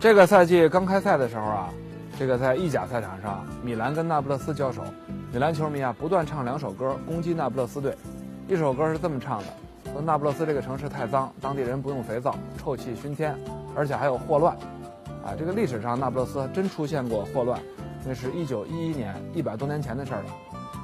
这个赛季刚开赛的时候啊，这个在意甲赛场上，米兰跟那不勒斯交手，米兰球迷啊不断唱两首歌攻击那不勒斯队。一首歌是这么唱的：说那不勒斯这个城市太脏，当地人不用肥皂，臭气熏天，而且还有霍乱。啊，这个历史上那不勒斯真出现过霍乱，那是一九一一年，一百多年前的事儿了。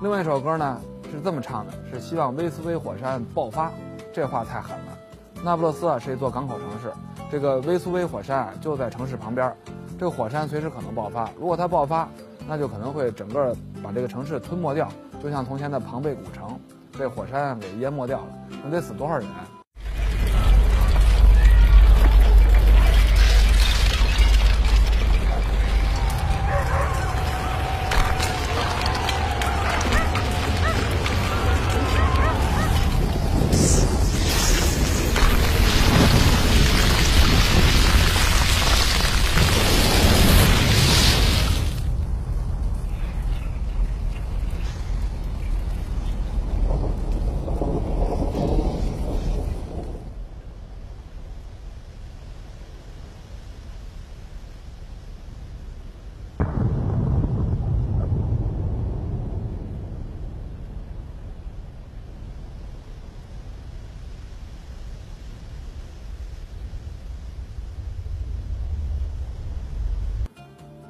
另外一首歌呢是这么唱的：是希望威斯威火山爆发。这话太狠了。那不勒斯啊是一座港口城市。这个威苏威火山就在城市旁边，这个火山随时可能爆发。如果它爆发，那就可能会整个把这个城市吞没掉，就像从前的庞贝古城，被火山给淹没掉了，那得死多少人？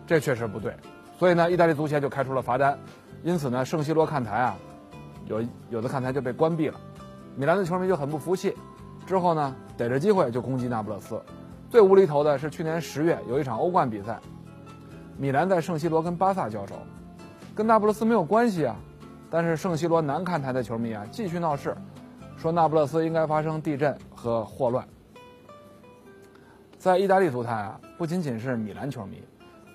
这确实不对，所以呢，意大利足协就开出了罚单，因此呢，圣西罗看台啊，有有的看台就被关闭了。米兰的球迷就很不服气，之后呢，逮着机会就攻击那不勒斯。最无厘头的是去年十月有一场欧冠比赛，米兰在圣西罗跟巴萨交手，跟那不勒斯没有关系啊，但是圣西罗南看台的球迷啊继续闹事，说那不勒斯应该发生地震和霍乱。在意大利足坛啊，不仅仅是米兰球迷。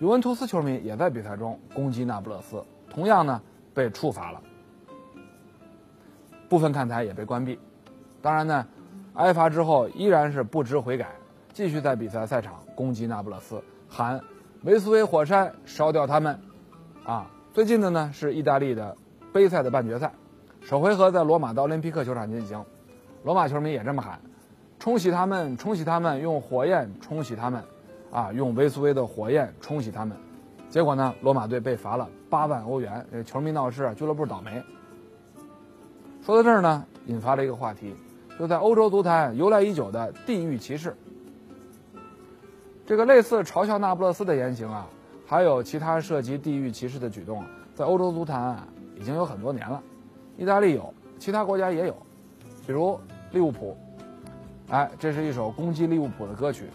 尤文图斯球迷也在比赛中攻击那不勒斯，同样呢被处罚了，部分看台也被关闭。当然呢，挨罚之后依然是不知悔改，继续在比赛赛场攻击那不勒斯，喊“维斯威火山烧掉他们”。啊，最近的呢是意大利的杯赛的半决赛，首回合在罗马的奥林匹克球场进行，罗马球迷也这么喊：“冲洗他们，冲洗他们，用火焰冲洗他们。”啊，用维苏威的火焰冲洗他们，结果呢，罗马队被罚了八万欧元。这球迷闹事，俱乐部倒霉。说到这儿呢，引发了一个话题，就在欧洲足坛由来已久的地域歧视。这个类似嘲笑那不勒斯的言行啊，还有其他涉及地域歧视的举动，在欧洲足坛啊已经有很多年了。意大利有，其他国家也有，比如利物浦。哎，这是一首攻击利物浦的歌曲。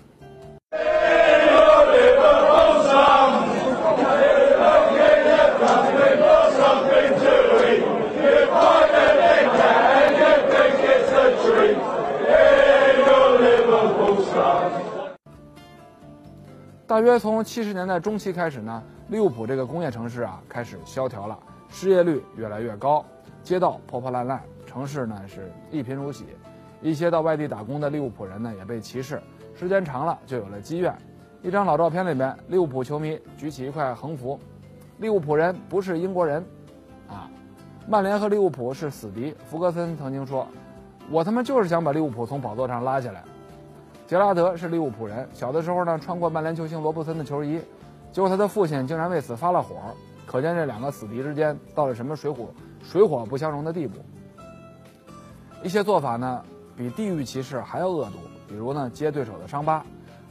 大约从七十年代中期开始呢，利物浦这个工业城市啊开始萧条了，失业率越来越高，街道破破烂烂，城市呢是一贫如洗，一些到外地打工的利物浦人呢也被歧视，时间长了就有了积怨。一张老照片里边，利物浦球迷举起一块横幅：“利物浦人不是英国人。”啊，曼联和利物浦是死敌。福格森曾经说：“我他妈就是想把利物浦从宝座上拉下来。”杰拉德是利物浦人，小的时候呢穿过曼联球星罗布森的球衣，结果他的父亲竟然为此发了火，可见这两个死敌之间到了什么水火水火不相容的地步。一些做法呢比地域歧视还要恶毒，比如呢揭对手的伤疤，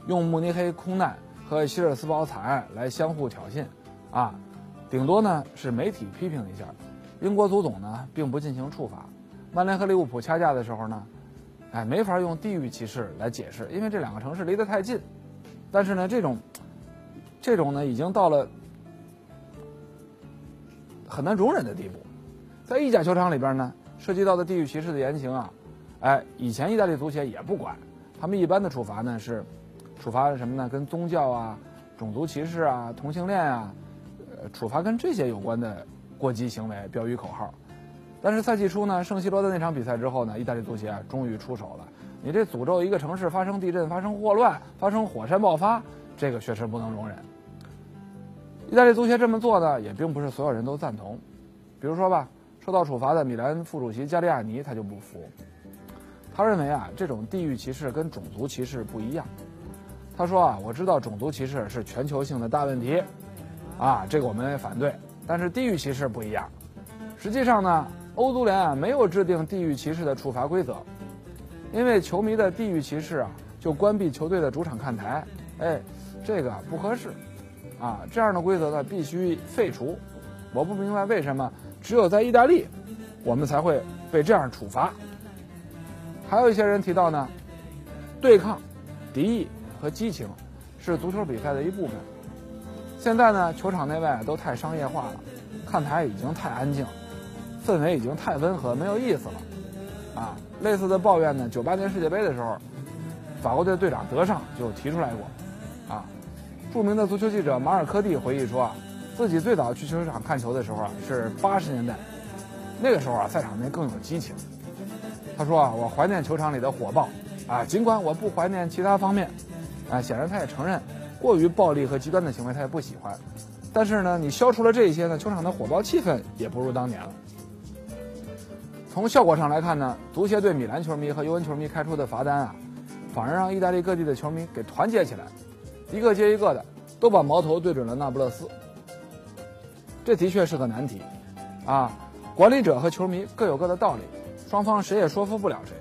用慕尼黑空难和希尔斯堡惨案来相互挑衅，啊，顶多呢是媒体批评一下，英国足总呢并不进行处罚。曼联和利物浦掐架的时候呢。哎，没法用地域歧视来解释，因为这两个城市离得太近。但是呢，这种，这种呢，已经到了很难容忍的地步。在意甲球场里边呢，涉及到的地域歧视的言行啊，哎，以前意大利足协也不管，他们一般的处罚呢是处罚什么呢？跟宗教啊、种族歧视啊、同性恋啊，呃，处罚跟这些有关的过激行为、标语口号。但是赛季初呢，圣西罗的那场比赛之后呢，意大利足协啊终于出手了。你这诅咒一个城市发生地震、发生霍乱、发生火山爆发，这个确实不能容忍。意大利足协这么做呢，也并不是所有人都赞同。比如说吧，受到处罚的米兰副主席加利亚尼他就不服，他认为啊，这种地域歧视跟种族歧视不一样。他说啊，我知道种族歧视是全球性的大问题，啊，这个我们也反对，但是地域歧视不一样。实际上呢，欧足联啊没有制定地域歧视的处罚规则。因为球迷的地域歧视啊，就关闭球队的主场看台，哎，这个不合适，啊，这样的规则呢必须废除。我不明白为什么只有在意大利，我们才会被这样处罚。还有一些人提到呢，对抗、敌意和激情是足球比赛的一部分。现在呢，球场内外都太商业化了，看台已经太安静，氛围已经太温和，没有意思了。啊，类似的抱怨呢，九八年世界杯的时候，法国队队长德尚就提出来过。啊，著名的足球记者马尔科蒂回忆说啊，自己最早去球场看球的时候啊，是八十年代，那个时候啊，赛场内更有激情。他说啊，我怀念球场里的火爆，啊，尽管我不怀念其他方面，啊，显然他也承认，过于暴力和极端的行为他也不喜欢，但是呢，你消除了这些呢，球场的火爆气氛也不如当年了。从效果上来看呢，足协对米兰球迷和尤文球迷开出的罚单啊，反而让意大利各地的球迷给团结起来，一个接一个的都把矛头对准了那不勒斯。这的确是个难题，啊，管理者和球迷各有各的道理，双方谁也说服不了谁。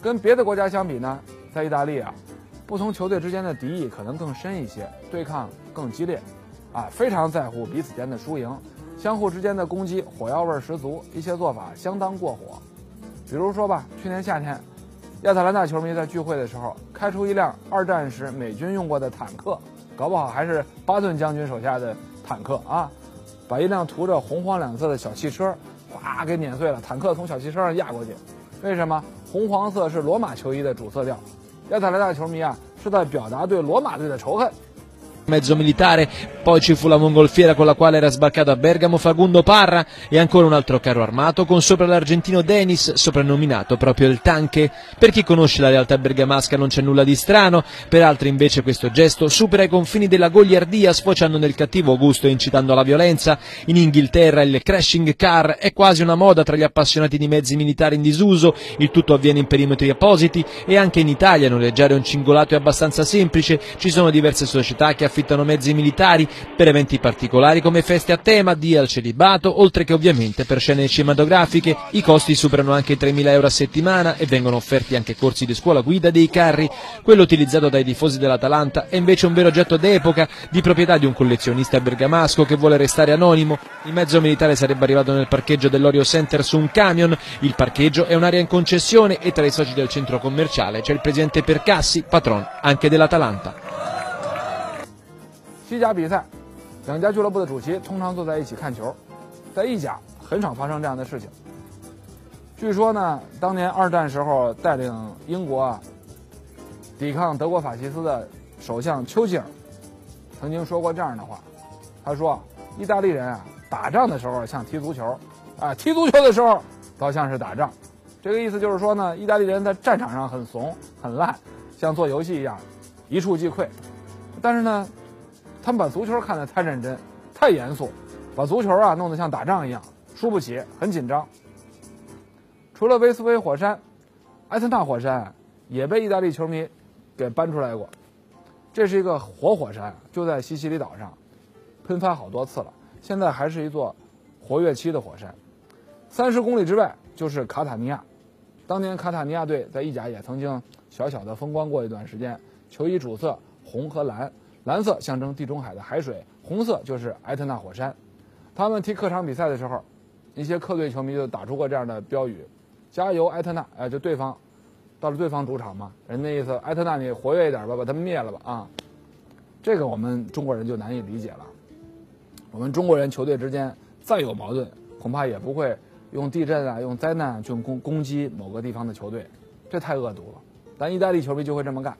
跟别的国家相比呢，在意大利啊，不同球队之间的敌意可能更深一些，对抗更激烈，啊，非常在乎彼此间的输赢。相互之间的攻击火药味十足，一些做法相当过火。比如说吧，去年夏天，亚特兰大球迷在聚会的时候开出一辆二战时美军用过的坦克，搞不好还是巴顿将军手下的坦克啊，把一辆涂着红黄两色的小汽车哗给碾碎了，坦克从小汽车上压过去。为什么？红黄色是罗马球衣的主色调，亚特兰大球迷啊是在表达对罗马队的仇恨。Mezzo militare, poi ci fu la mongolfiera con la quale era sbarcato a Bergamo Fagundo Parra e ancora un altro carro armato con sopra l'argentino Denis, soprannominato proprio il tanche. Per chi conosce la realtà bergamasca non c'è nulla di strano, per altri invece questo gesto supera i confini della goliardia sfociando nel cattivo gusto e incitando alla violenza. In Inghilterra il crashing car è quasi una moda tra gli appassionati di mezzi militari in disuso, il tutto avviene in perimetri appositi e anche in Italia noleggiare un cingolato è abbastanza semplice, ci sono diverse società che affittano mezzi militari per eventi particolari come feste a tema, dia al celibato, oltre che ovviamente per scene cinematografiche. I costi superano anche i 3.000 euro a settimana e vengono offerti anche corsi di scuola guida dei carri. Quello utilizzato dai tifosi dell'Atalanta è invece un vero oggetto d'epoca, di proprietà di un collezionista bergamasco che vuole restare anonimo. Il mezzo militare sarebbe arrivato nel parcheggio dell'Orio Center su un camion. Il parcheggio è un'area in concessione e tra i soci del centro commerciale c'è il presidente Percassi, patron anche dell'Atalanta. 西甲比赛，两家俱乐部的主席通常坐在一起看球，在意甲很少发生这样的事情。据说呢，当年二战时候带领英国啊抵抗德国法西斯的首相丘吉尔曾经说过这样的话，他说：“意大利人啊，打仗的时候像踢足球，啊，踢足球的时候倒像是打仗。”这个意思就是说呢，意大利人在战场上很怂很烂，像做游戏一样一触即溃，但是呢。他们把足球看得太认真、太严肃，把足球啊弄得像打仗一样，输不起，很紧张。除了威斯威火山，埃特纳火山也被意大利球迷给搬出来过。这是一个活火山，就在西西里岛上，喷发好多次了，现在还是一座活跃期的火山。三十公里之外就是卡塔尼亚，当年卡塔尼亚队在意甲也曾经小小的风光过一段时间，球衣主色红和蓝。蓝色象征地中海的海水，红色就是埃特纳火山。他们踢客场比赛的时候，一些客队球迷就打出过这样的标语：“加油，埃特纳！”哎，就对方到了对方主场嘛，人那意思，埃特纳你活跃一点吧，把他们灭了吧啊！这个我们中国人就难以理解了。我们中国人球队之间再有矛盾，恐怕也不会用地震啊、用灾难去攻攻击某个地方的球队，这太恶毒了。但意大利球迷就会这么干。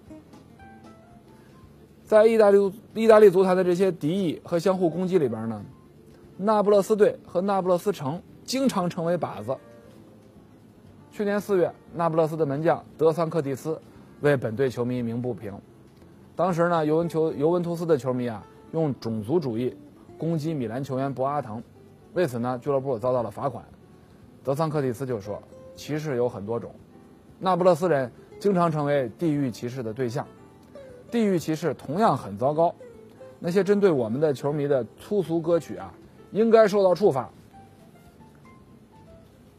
在意大利意大利足坛的这些敌意和相互攻击里边呢，那不勒斯队和那不勒斯城经常成为靶子。去年四月，那不勒斯的门将德桑克蒂斯为本队球迷鸣不平。当时呢，尤文球尤文图斯的球迷啊，用种族主义攻击米兰球员博阿滕，为此呢，俱乐部遭到了罚款。德桑克蒂斯就说：“歧视有很多种，那不勒斯人经常成为地域歧视的对象，地域歧视同样很糟糕。那些针对我们的球迷的粗俗歌曲啊，应该受到处罚。”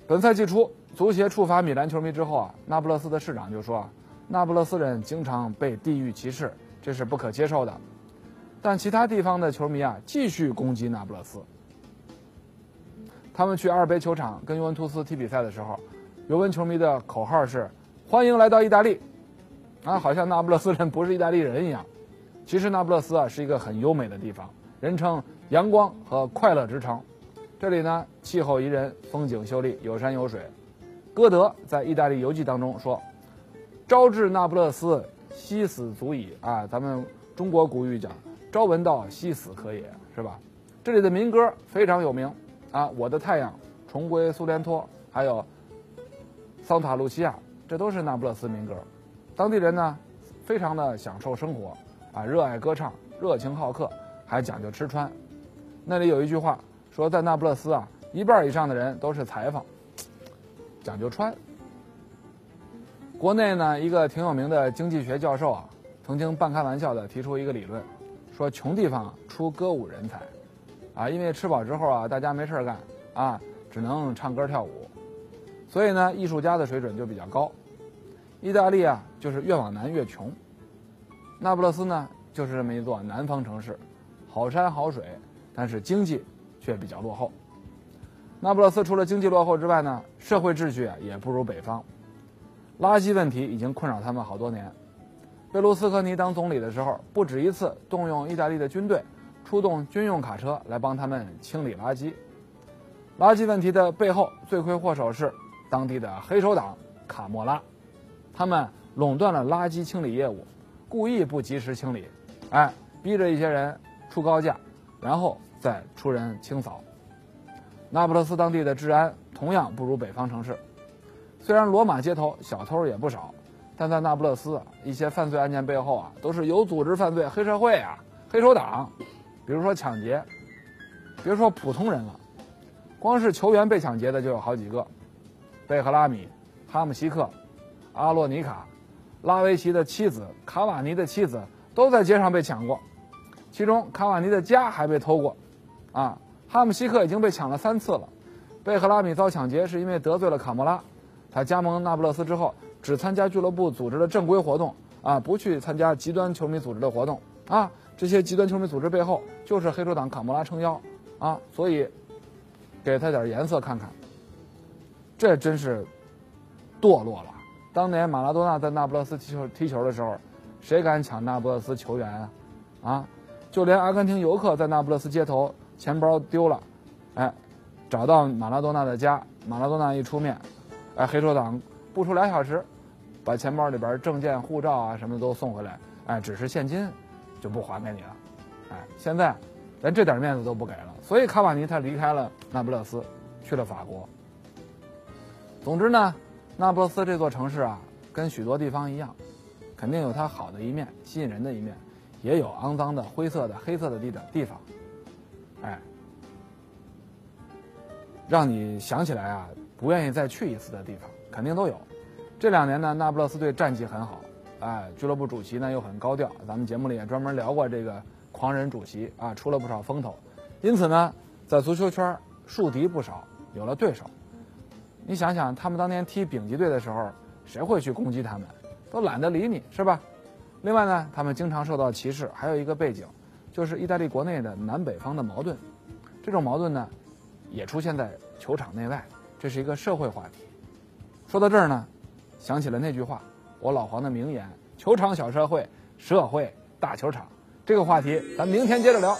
本赛季初，足协处罚米兰球迷之后啊，那不勒斯的市长就说：“那不勒斯人经常被地域歧视。”这是不可接受的，但其他地方的球迷啊继续攻击那不勒斯。他们去阿尔卑球场跟尤文图斯踢比赛的时候，尤文球迷的口号是“欢迎来到意大利”，啊，好像那不勒斯人不是意大利人一样。其实那不勒斯啊是一个很优美的地方，人称“阳光和快乐之城”。这里呢气候宜人，风景秀丽，有山有水。歌德在《意大利游记》当中说：“朝至那不勒斯。”夕死足矣啊！咱们中国古语讲“朝闻道，夕死可也”，是吧？这里的民歌非常有名啊，《我的太阳》《重归苏联托》还有《桑塔露西亚》，这都是那不勒斯民歌。当地人呢，非常的享受生活啊，热爱歌唱，热情好客，还讲究吃穿。那里有一句话说，在那不勒斯啊，一半以上的人都是裁缝，讲究穿。国内呢，一个挺有名的经济学教授啊，曾经半开玩笑的提出一个理论，说穷地方出歌舞人才，啊，因为吃饱之后啊，大家没事干啊，只能唱歌跳舞，所以呢，艺术家的水准就比较高。意大利啊，就是越往南越穷。那不勒斯呢，就是这么一座南方城市，好山好水，但是经济却比较落后。那不勒斯除了经济落后之外呢，社会秩序啊也不如北方。垃圾问题已经困扰他们好多年。贝卢斯科尼当总理的时候，不止一次动用意大利的军队，出动军用卡车来帮他们清理垃圾。垃圾问题的背后，罪魁祸首是当地的黑手党卡莫拉，他们垄断了垃圾清理业务，故意不及时清理，哎，逼着一些人出高价，然后再出人清扫。那不勒斯当地的治安同样不如北方城市。虽然罗马街头小偷也不少，但在那不勒斯，一些犯罪案件背后啊，都是有组织犯罪、黑社会啊、黑手党。比如说抢劫，别说普通人了，光是球员被抢劫的就有好几个：贝克拉米、哈姆西克、阿洛尼卡、拉维奇的妻子、卡瓦尼的妻子都在街上被抢过，其中卡瓦尼的家还被偷过。啊，哈姆西克已经被抢了三次了，贝克拉米遭抢劫是因为得罪了卡莫拉。他加盟那不勒斯之后，只参加俱乐部组织的正规活动啊，不去参加极端球迷组织的活动啊。这些极端球迷组织背后就是黑手党卡莫拉撑腰啊，所以给他点颜色看看。这真是堕落了。当年马拉多纳在那不勒斯踢球踢球的时候，谁敢抢那不勒斯球员啊？啊，就连阿根廷游客在那不勒斯街头钱包丢了，哎，找到马拉多纳的家，马拉多纳一出面。哎，黑手党不出俩小时，把钱包里边证件、护照啊什么都送回来。哎，只是现金就不还给你了。哎，现在连这点面子都不给了，所以卡瓦尼他离开了那不勒斯，去了法国。总之呢，那不勒斯这座城市啊，跟许多地方一样，肯定有它好的一面、吸引人的一面，也有肮脏的、灰色的、黑色的地的地方。哎，让你想起来啊。不愿意再去一次的地方，肯定都有。这两年呢，那不勒斯队战绩很好，哎，俱乐部主席呢又很高调。咱们节目里也专门聊过这个狂人主席啊，出了不少风头。因此呢，在足球圈树敌不少，有了对手。你想想，他们当年踢丙级队的时候，谁会去攻击他们？都懒得理你，是吧？另外呢，他们经常受到歧视，还有一个背景，就是意大利国内的南北方的矛盾。这种矛盾呢，也出现在球场内外。这是一个社会话题。说到这儿呢，想起了那句话，我老黄的名言：“球场小社会，社会大球场。”这个话题咱明天接着聊。